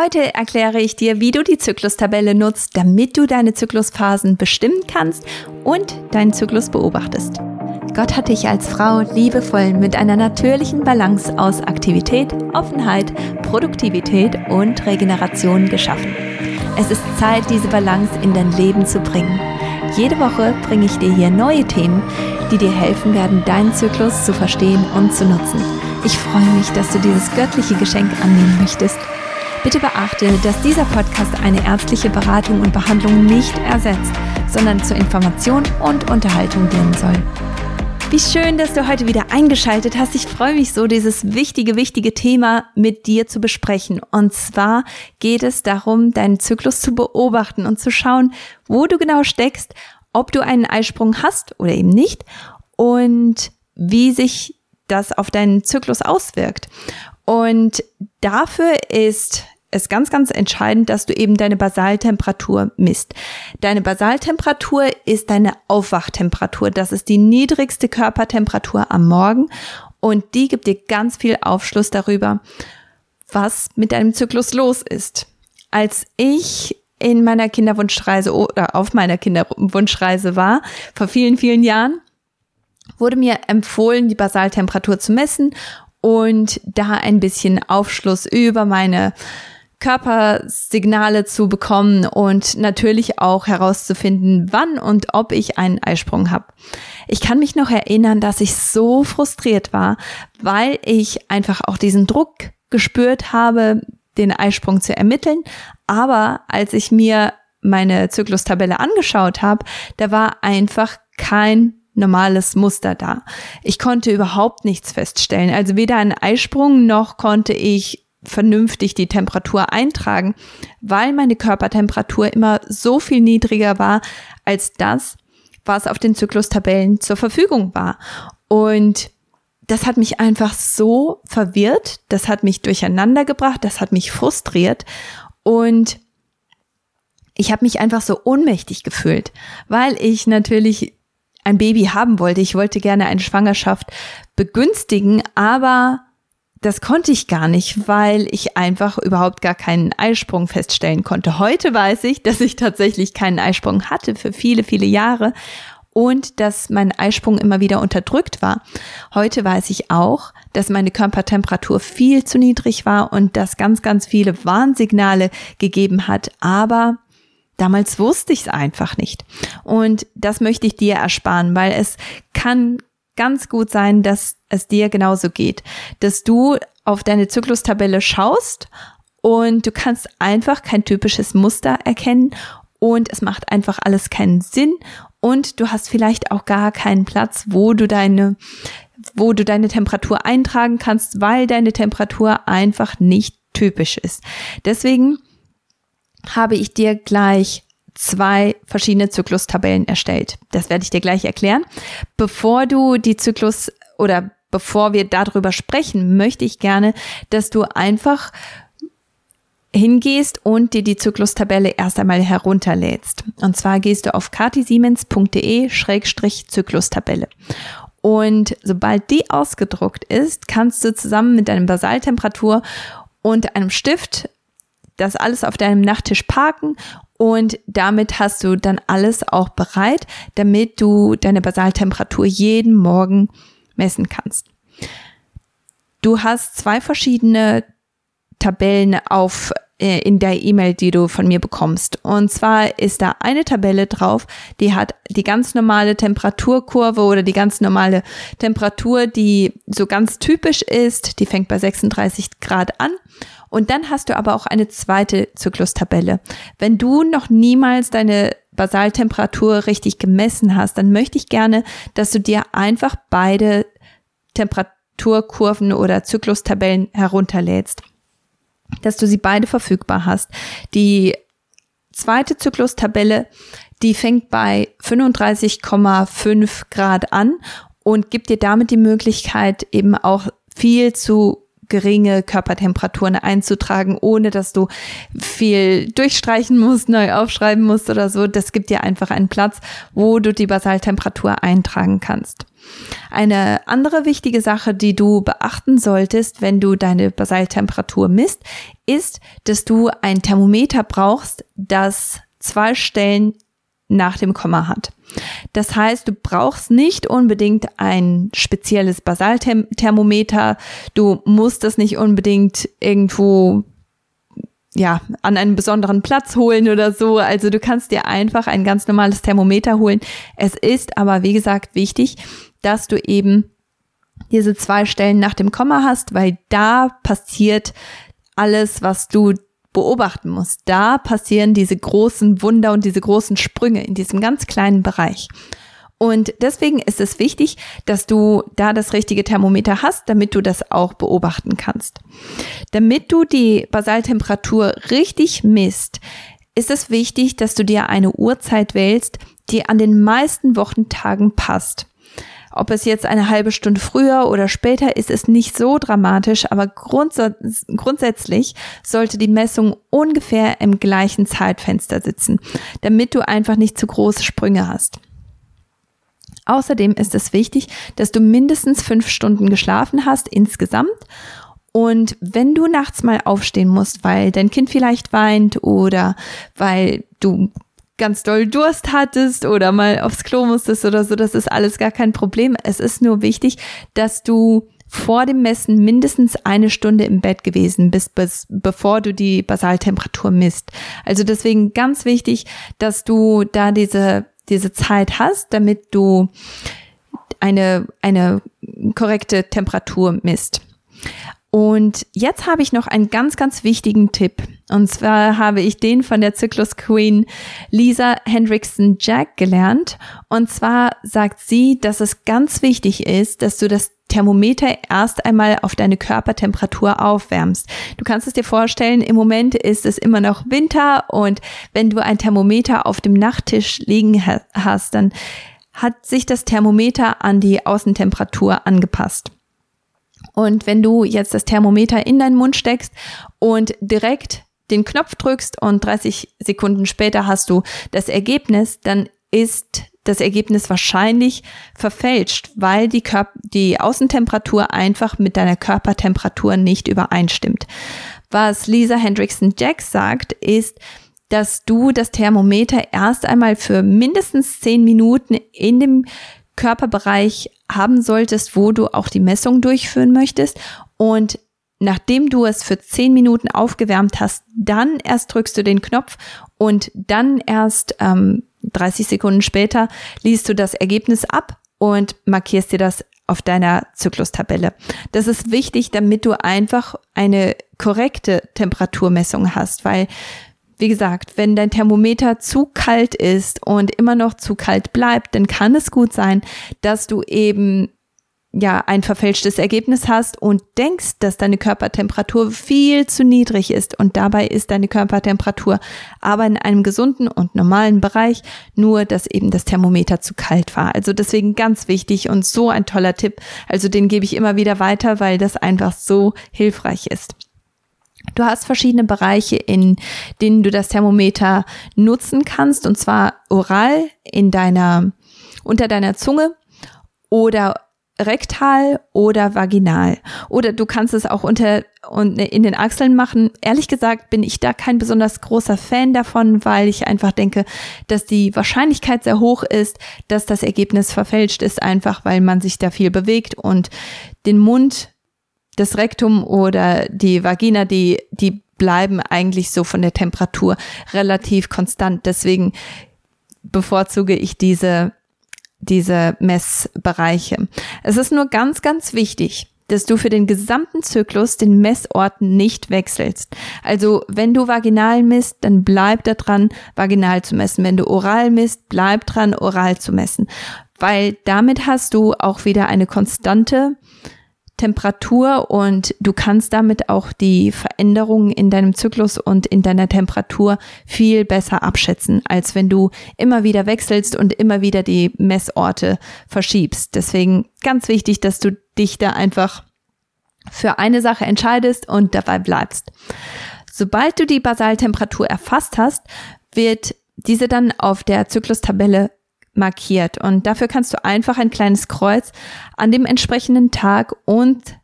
Heute erkläre ich dir, wie du die Zyklustabelle nutzt, damit du deine Zyklusphasen bestimmen kannst und deinen Zyklus beobachtest. Gott hat dich als Frau liebevoll mit einer natürlichen Balance aus Aktivität, Offenheit, Produktivität und Regeneration geschaffen. Es ist Zeit, diese Balance in dein Leben zu bringen. Jede Woche bringe ich dir hier neue Themen, die dir helfen werden, deinen Zyklus zu verstehen und zu nutzen. Ich freue mich, dass du dieses göttliche Geschenk annehmen möchtest. Bitte beachte, dass dieser Podcast eine ärztliche Beratung und Behandlung nicht ersetzt, sondern zur Information und Unterhaltung dienen soll. Wie schön, dass du heute wieder eingeschaltet hast. Ich freue mich so, dieses wichtige, wichtige Thema mit dir zu besprechen. Und zwar geht es darum, deinen Zyklus zu beobachten und zu schauen, wo du genau steckst, ob du einen Eisprung hast oder eben nicht und wie sich das auf deinen Zyklus auswirkt. Und dafür ist es ganz, ganz entscheidend, dass du eben deine Basaltemperatur misst. Deine Basaltemperatur ist deine Aufwachtemperatur. Das ist die niedrigste Körpertemperatur am Morgen und die gibt dir ganz viel Aufschluss darüber, was mit deinem Zyklus los ist. Als ich in meiner Kinderwunschreise oder auf meiner Kinderwunschreise war, vor vielen, vielen Jahren, wurde mir empfohlen, die Basaltemperatur zu messen und da ein bisschen Aufschluss über meine Körpersignale zu bekommen und natürlich auch herauszufinden, wann und ob ich einen Eisprung habe. Ich kann mich noch erinnern, dass ich so frustriert war, weil ich einfach auch diesen Druck gespürt habe, den Eisprung zu ermitteln. Aber als ich mir meine Zyklustabelle angeschaut habe, da war einfach kein normales Muster da. Ich konnte überhaupt nichts feststellen. Also weder einen Eisprung noch konnte ich vernünftig die Temperatur eintragen, weil meine Körpertemperatur immer so viel niedriger war als das, was auf den Zyklustabellen zur Verfügung war. Und das hat mich einfach so verwirrt, das hat mich durcheinander gebracht, das hat mich frustriert und ich habe mich einfach so ohnmächtig gefühlt, weil ich natürlich ein Baby haben wollte. Ich wollte gerne eine Schwangerschaft begünstigen, aber das konnte ich gar nicht, weil ich einfach überhaupt gar keinen Eisprung feststellen konnte. Heute weiß ich, dass ich tatsächlich keinen Eisprung hatte für viele, viele Jahre und dass mein Eisprung immer wieder unterdrückt war. Heute weiß ich auch, dass meine Körpertemperatur viel zu niedrig war und das ganz, ganz viele Warnsignale gegeben hat, aber damals wusste ich es einfach nicht. Und das möchte ich dir ersparen, weil es kann ganz gut sein, dass es dir genauso geht, dass du auf deine Zyklustabelle schaust und du kannst einfach kein typisches Muster erkennen und es macht einfach alles keinen Sinn und du hast vielleicht auch gar keinen Platz, wo du deine wo du deine Temperatur eintragen kannst, weil deine Temperatur einfach nicht typisch ist. Deswegen habe ich dir gleich zwei verschiedene Zyklustabellen erstellt. Das werde ich dir gleich erklären. Bevor du die Zyklus oder bevor wir darüber sprechen, möchte ich gerne, dass du einfach hingehst und dir die Zyklustabelle erst einmal herunterlädst. Und zwar gehst du auf katisiemens.de-zyklustabelle. Und sobald die ausgedruckt ist, kannst du zusammen mit deinem Basaltemperatur und einem Stift das alles auf deinem Nachttisch parken und damit hast du dann alles auch bereit, damit du deine Basaltemperatur jeden Morgen messen kannst. Du hast zwei verschiedene Tabellen auf äh, in der E-Mail, die du von mir bekommst. Und zwar ist da eine Tabelle drauf, die hat die ganz normale Temperaturkurve oder die ganz normale Temperatur, die so ganz typisch ist. Die fängt bei 36 Grad an und dann hast du aber auch eine zweite Zyklustabelle. Wenn du noch niemals deine Basaltemperatur richtig gemessen hast, dann möchte ich gerne, dass du dir einfach beide Temperaturkurven oder Zyklustabellen herunterlädst. Dass du sie beide verfügbar hast. Die zweite Zyklustabelle, die fängt bei 35,5 Grad an und gibt dir damit die Möglichkeit, eben auch viel zu geringe Körpertemperaturen einzutragen, ohne dass du viel durchstreichen musst, neu aufschreiben musst oder so. Das gibt dir einfach einen Platz, wo du die Basaltemperatur eintragen kannst. Eine andere wichtige Sache, die du beachten solltest, wenn du deine Basaltemperatur misst, ist, dass du ein Thermometer brauchst, das zwei Stellen nach dem Komma hat. Das heißt, du brauchst nicht unbedingt ein spezielles Basalthermometer. Du musst das nicht unbedingt irgendwo ja, an einen besonderen Platz holen oder so. Also du kannst dir einfach ein ganz normales Thermometer holen. Es ist aber, wie gesagt, wichtig, dass du eben diese zwei Stellen nach dem Komma hast, weil da passiert alles, was du beobachten musst. Da passieren diese großen Wunder und diese großen Sprünge in diesem ganz kleinen Bereich. Und deswegen ist es wichtig, dass du da das richtige Thermometer hast, damit du das auch beobachten kannst. Damit du die Basaltemperatur richtig misst, ist es wichtig, dass du dir eine Uhrzeit wählst, die an den meisten Wochentagen passt. Ob es jetzt eine halbe Stunde früher oder später ist, ist nicht so dramatisch, aber grunds grundsätzlich sollte die Messung ungefähr im gleichen Zeitfenster sitzen, damit du einfach nicht zu große Sprünge hast. Außerdem ist es wichtig, dass du mindestens fünf Stunden geschlafen hast insgesamt und wenn du nachts mal aufstehen musst, weil dein Kind vielleicht weint oder weil du ganz doll Durst hattest oder mal aufs Klo musstest oder so, das ist alles gar kein Problem. Es ist nur wichtig, dass du vor dem Messen mindestens eine Stunde im Bett gewesen bist, bis, bevor du die Basaltemperatur misst. Also deswegen ganz wichtig, dass du da diese, diese Zeit hast, damit du eine, eine korrekte Temperatur misst. Und jetzt habe ich noch einen ganz, ganz wichtigen Tipp. Und zwar habe ich den von der Zyklus Queen Lisa Hendrickson Jack gelernt. Und zwar sagt sie, dass es ganz wichtig ist, dass du das Thermometer erst einmal auf deine Körpertemperatur aufwärmst. Du kannst es dir vorstellen, im Moment ist es immer noch Winter und wenn du ein Thermometer auf dem Nachttisch liegen hast, dann hat sich das Thermometer an die Außentemperatur angepasst. Und wenn du jetzt das Thermometer in deinen Mund steckst und direkt den Knopf drückst und 30 Sekunden später hast du das Ergebnis, dann ist das Ergebnis wahrscheinlich verfälscht, weil die, Körper, die Außentemperatur einfach mit deiner Körpertemperatur nicht übereinstimmt. Was Lisa Hendrickson Jack sagt, ist, dass du das Thermometer erst einmal für mindestens 10 Minuten in dem Körperbereich haben solltest, wo du auch die Messung durchführen möchtest. Und nachdem du es für 10 Minuten aufgewärmt hast, dann erst drückst du den Knopf und dann erst ähm, 30 Sekunden später liest du das Ergebnis ab und markierst dir das auf deiner Zyklustabelle. Das ist wichtig, damit du einfach eine korrekte Temperaturmessung hast, weil wie gesagt, wenn dein Thermometer zu kalt ist und immer noch zu kalt bleibt, dann kann es gut sein, dass du eben ja ein verfälschtes Ergebnis hast und denkst, dass deine Körpertemperatur viel zu niedrig ist und dabei ist deine Körpertemperatur aber in einem gesunden und normalen Bereich, nur dass eben das Thermometer zu kalt war. Also deswegen ganz wichtig und so ein toller Tipp. Also den gebe ich immer wieder weiter, weil das einfach so hilfreich ist. Du hast verschiedene Bereiche, in denen du das Thermometer nutzen kannst, und zwar oral in deiner, unter deiner Zunge oder rektal oder vaginal. Oder du kannst es auch unter und in den Achseln machen. Ehrlich gesagt bin ich da kein besonders großer Fan davon, weil ich einfach denke, dass die Wahrscheinlichkeit sehr hoch ist, dass das Ergebnis verfälscht ist, einfach weil man sich da viel bewegt und den Mund das Rektum oder die Vagina, die, die bleiben eigentlich so von der Temperatur relativ konstant. Deswegen bevorzuge ich diese, diese Messbereiche. Es ist nur ganz, ganz wichtig, dass du für den gesamten Zyklus den Messort nicht wechselst. Also wenn du vaginal misst, dann bleib da dran, vaginal zu messen. Wenn du oral misst, bleib dran, oral zu messen. Weil damit hast du auch wieder eine konstante Temperatur und du kannst damit auch die Veränderungen in deinem Zyklus und in deiner Temperatur viel besser abschätzen, als wenn du immer wieder wechselst und immer wieder die Messorte verschiebst. Deswegen ganz wichtig, dass du dich da einfach für eine Sache entscheidest und dabei bleibst. Sobald du die Basaltemperatur erfasst hast, wird diese dann auf der Zyklustabelle markiert. Und dafür kannst du einfach ein kleines Kreuz an dem entsprechenden Tag und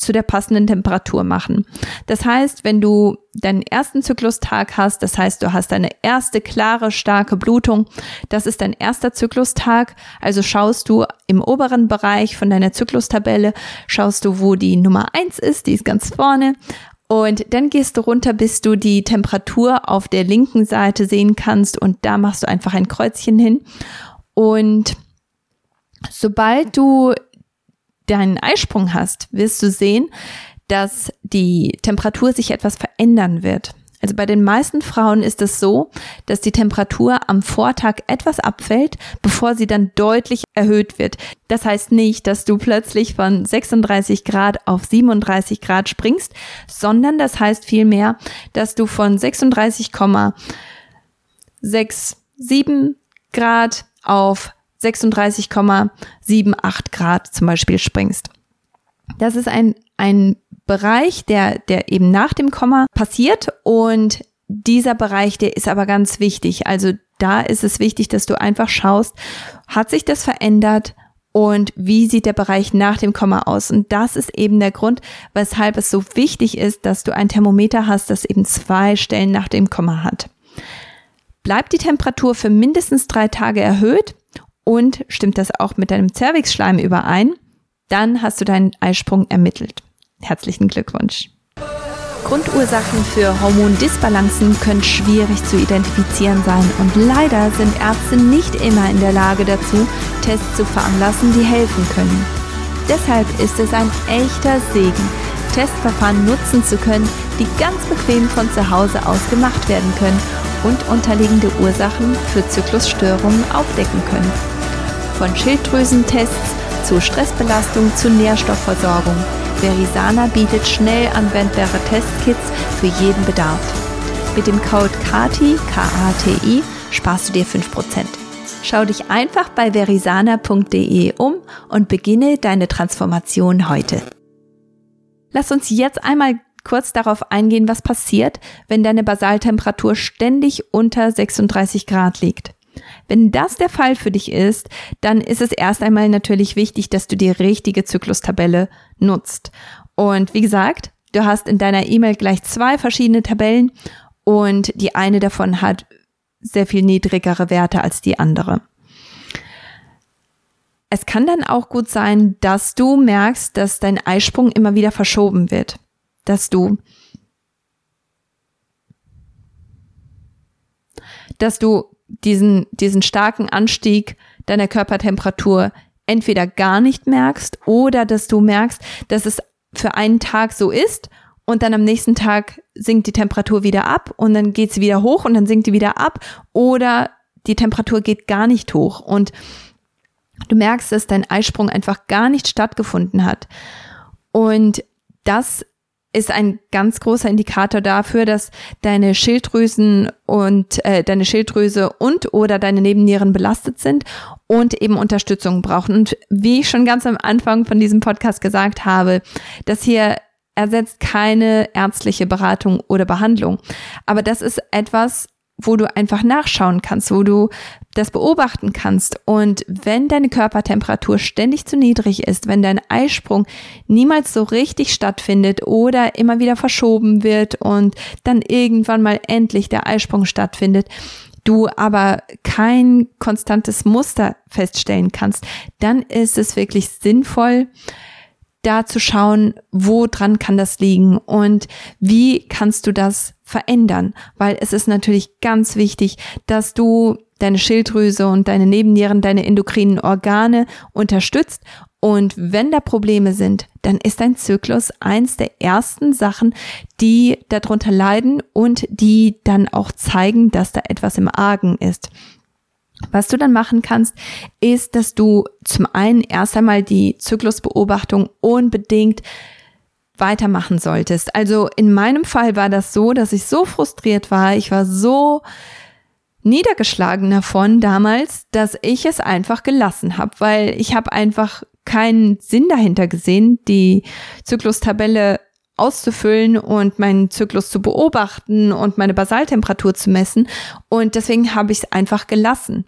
zu der passenden Temperatur machen. Das heißt, wenn du deinen ersten Zyklustag hast, das heißt, du hast deine erste klare, starke Blutung, das ist dein erster Zyklustag, also schaust du im oberen Bereich von deiner Zyklustabelle, schaust du, wo die Nummer eins ist, die ist ganz vorne, und dann gehst du runter, bis du die Temperatur auf der linken Seite sehen kannst und da machst du einfach ein Kreuzchen hin. Und sobald du deinen Eisprung hast, wirst du sehen, dass die Temperatur sich etwas verändern wird. Also bei den meisten Frauen ist es so, dass die Temperatur am Vortag etwas abfällt, bevor sie dann deutlich erhöht wird. Das heißt nicht, dass du plötzlich von 36 Grad auf 37 Grad springst, sondern das heißt vielmehr, dass du von 36,67 Grad auf 36,78 Grad zum Beispiel springst. Das ist ein, ein Bereich, der, der eben nach dem Komma passiert und dieser Bereich, der ist aber ganz wichtig. Also da ist es wichtig, dass du einfach schaust, hat sich das verändert und wie sieht der Bereich nach dem Komma aus? Und das ist eben der Grund, weshalb es so wichtig ist, dass du ein Thermometer hast, das eben zwei Stellen nach dem Komma hat. Bleibt die Temperatur für mindestens drei Tage erhöht und stimmt das auch mit deinem Zervixschleim überein, dann hast du deinen Eisprung ermittelt. Herzlichen Glückwunsch. Grundursachen für Hormondisbalancen können schwierig zu identifizieren sein und leider sind Ärzte nicht immer in der Lage dazu, Tests zu veranlassen, die helfen können. Deshalb ist es ein echter Segen, Testverfahren nutzen zu können, die ganz bequem von zu Hause aus gemacht werden können und unterliegende Ursachen für Zyklusstörungen aufdecken können. Von Schilddrüsentests zu Stressbelastung zu Nährstoffversorgung. Verisana bietet schnell anwendbare Testkits für jeden Bedarf. Mit dem Code KATI, K-A-T-I, sparst du dir 5%. Schau dich einfach bei verisana.de um und beginne deine Transformation heute. Lass uns jetzt einmal kurz darauf eingehen, was passiert, wenn deine Basaltemperatur ständig unter 36 Grad liegt. Wenn das der Fall für dich ist, dann ist es erst einmal natürlich wichtig, dass du die richtige Zyklustabelle nutzt. Und wie gesagt, du hast in deiner E-Mail gleich zwei verschiedene Tabellen und die eine davon hat sehr viel niedrigere Werte als die andere. Es kann dann auch gut sein, dass du merkst, dass dein Eisprung immer wieder verschoben wird, dass du dass du diesen, diesen starken Anstieg deiner Körpertemperatur entweder gar nicht merkst oder dass du merkst, dass es für einen Tag so ist und dann am nächsten Tag sinkt die Temperatur wieder ab und dann geht sie wieder hoch und dann sinkt die wieder ab oder die Temperatur geht gar nicht hoch und du merkst, dass dein Eisprung einfach gar nicht stattgefunden hat. Und das ist ein ganz großer Indikator dafür, dass deine Schilddrüsen und äh, deine Schilddrüse und oder deine Nebennieren belastet sind und eben Unterstützung brauchen. Und wie ich schon ganz am Anfang von diesem Podcast gesagt habe, das hier ersetzt keine ärztliche Beratung oder Behandlung. Aber das ist etwas, wo du einfach nachschauen kannst, wo du das beobachten kannst. Und wenn deine Körpertemperatur ständig zu niedrig ist, wenn dein Eisprung niemals so richtig stattfindet oder immer wieder verschoben wird und dann irgendwann mal endlich der Eisprung stattfindet, du aber kein konstantes Muster feststellen kannst, dann ist es wirklich sinnvoll, da zu schauen, wo dran kann das liegen und wie kannst du das verändern, weil es ist natürlich ganz wichtig, dass du deine Schilddrüse und deine Nebennieren, deine endokrinen Organe unterstützt und wenn da Probleme sind, dann ist dein Zyklus eins der ersten Sachen, die darunter leiden und die dann auch zeigen, dass da etwas im Argen ist. Was du dann machen kannst, ist, dass du zum einen erst einmal die Zyklusbeobachtung unbedingt weitermachen solltest. Also in meinem Fall war das so, dass ich so frustriert war, ich war so niedergeschlagen davon damals, dass ich es einfach gelassen habe, weil ich habe einfach keinen Sinn dahinter gesehen, die Zyklustabelle auszufüllen und meinen Zyklus zu beobachten und meine Basaltemperatur zu messen. Und deswegen habe ich es einfach gelassen.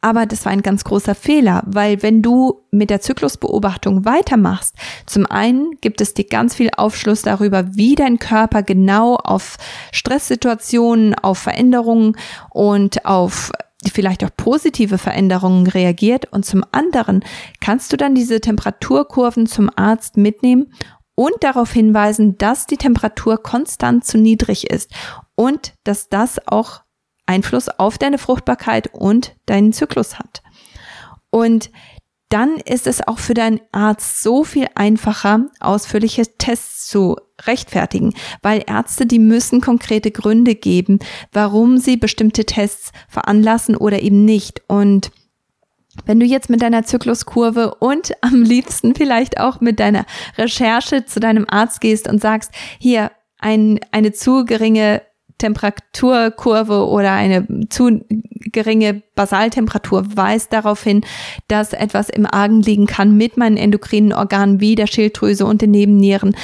Aber das war ein ganz großer Fehler, weil wenn du mit der Zyklusbeobachtung weitermachst, zum einen gibt es dir ganz viel Aufschluss darüber, wie dein Körper genau auf Stresssituationen, auf Veränderungen und auf vielleicht auch positive Veränderungen reagiert und zum anderen kannst du dann diese Temperaturkurven zum Arzt mitnehmen und darauf hinweisen, dass die Temperatur konstant zu niedrig ist und dass das auch Einfluss auf deine Fruchtbarkeit und deinen Zyklus hat. Und dann ist es auch für deinen Arzt so viel einfacher, ausführliche Tests zu rechtfertigen, weil Ärzte, die müssen konkrete Gründe geben, warum sie bestimmte Tests veranlassen oder eben nicht. Und wenn du jetzt mit deiner Zykluskurve und am liebsten vielleicht auch mit deiner Recherche zu deinem Arzt gehst und sagst, hier ein, eine zu geringe Temperaturkurve oder eine zu geringe Basaltemperatur weist darauf hin, dass etwas im Argen liegen kann mit meinen endokrinen Organen wie der Schilddrüse und den Nebennieren,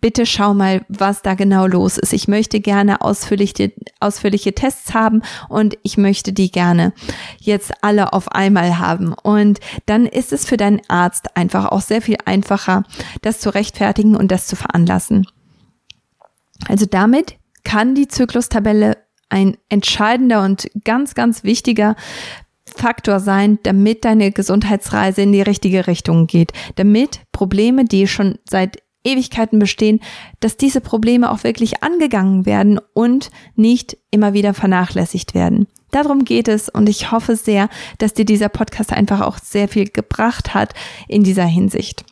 bitte schau mal, was da genau los ist. Ich möchte gerne ausführliche, ausführliche Tests haben und ich möchte die gerne jetzt alle auf einmal haben. Und dann ist es für deinen Arzt einfach auch sehr viel einfacher, das zu rechtfertigen und das zu veranlassen. Also damit kann die Zyklustabelle ein entscheidender und ganz, ganz wichtiger Faktor sein, damit deine Gesundheitsreise in die richtige Richtung geht, damit Probleme, die schon seit Ewigkeiten bestehen, dass diese Probleme auch wirklich angegangen werden und nicht immer wieder vernachlässigt werden. Darum geht es und ich hoffe sehr, dass dir dieser Podcast einfach auch sehr viel gebracht hat in dieser Hinsicht.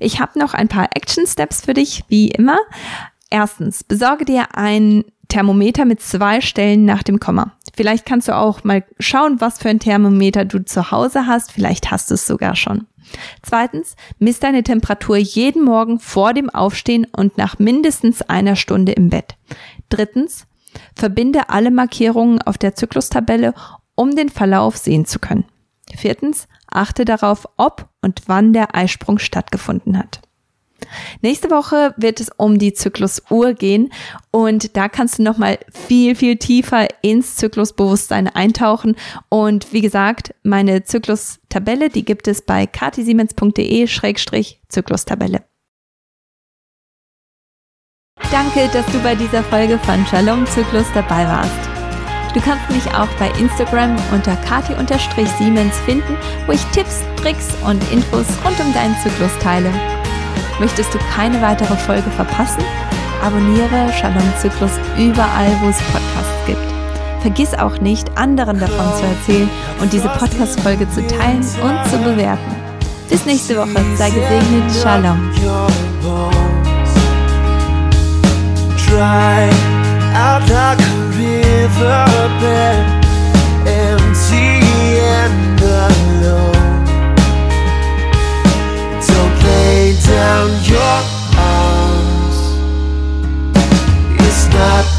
Ich habe noch ein paar Action Steps für dich, wie immer. Erstens, besorge dir ein Thermometer mit zwei Stellen nach dem Komma. Vielleicht kannst du auch mal schauen, was für ein Thermometer du zu Hause hast. Vielleicht hast du es sogar schon. Zweitens, misst deine Temperatur jeden Morgen vor dem Aufstehen und nach mindestens einer Stunde im Bett. Drittens, verbinde alle Markierungen auf der Zyklustabelle, um den Verlauf sehen zu können. Viertens, achte darauf, ob und wann der Eisprung stattgefunden hat. Nächste Woche wird es um die Zyklusuhr gehen und da kannst du nochmal viel, viel tiefer ins Zyklusbewusstsein eintauchen. Und wie gesagt, meine Zyklustabelle, die gibt es bei katisiemens.de-zyklustabelle. Danke, dass du bei dieser Folge von Shalom Zyklus dabei warst. Du kannst mich auch bei Instagram unter kati-siemens finden, wo ich Tipps, Tricks und Infos rund um deinen Zyklus teile. Möchtest du keine weitere Folge verpassen? Abonniere Shalom Zyklus überall, wo es Podcasts gibt. Vergiss auch nicht, anderen davon zu erzählen und diese Podcast-Folge zu teilen und zu bewerten. Bis nächste Woche. Sei gesegnet. Shalom. Down your arms. It's not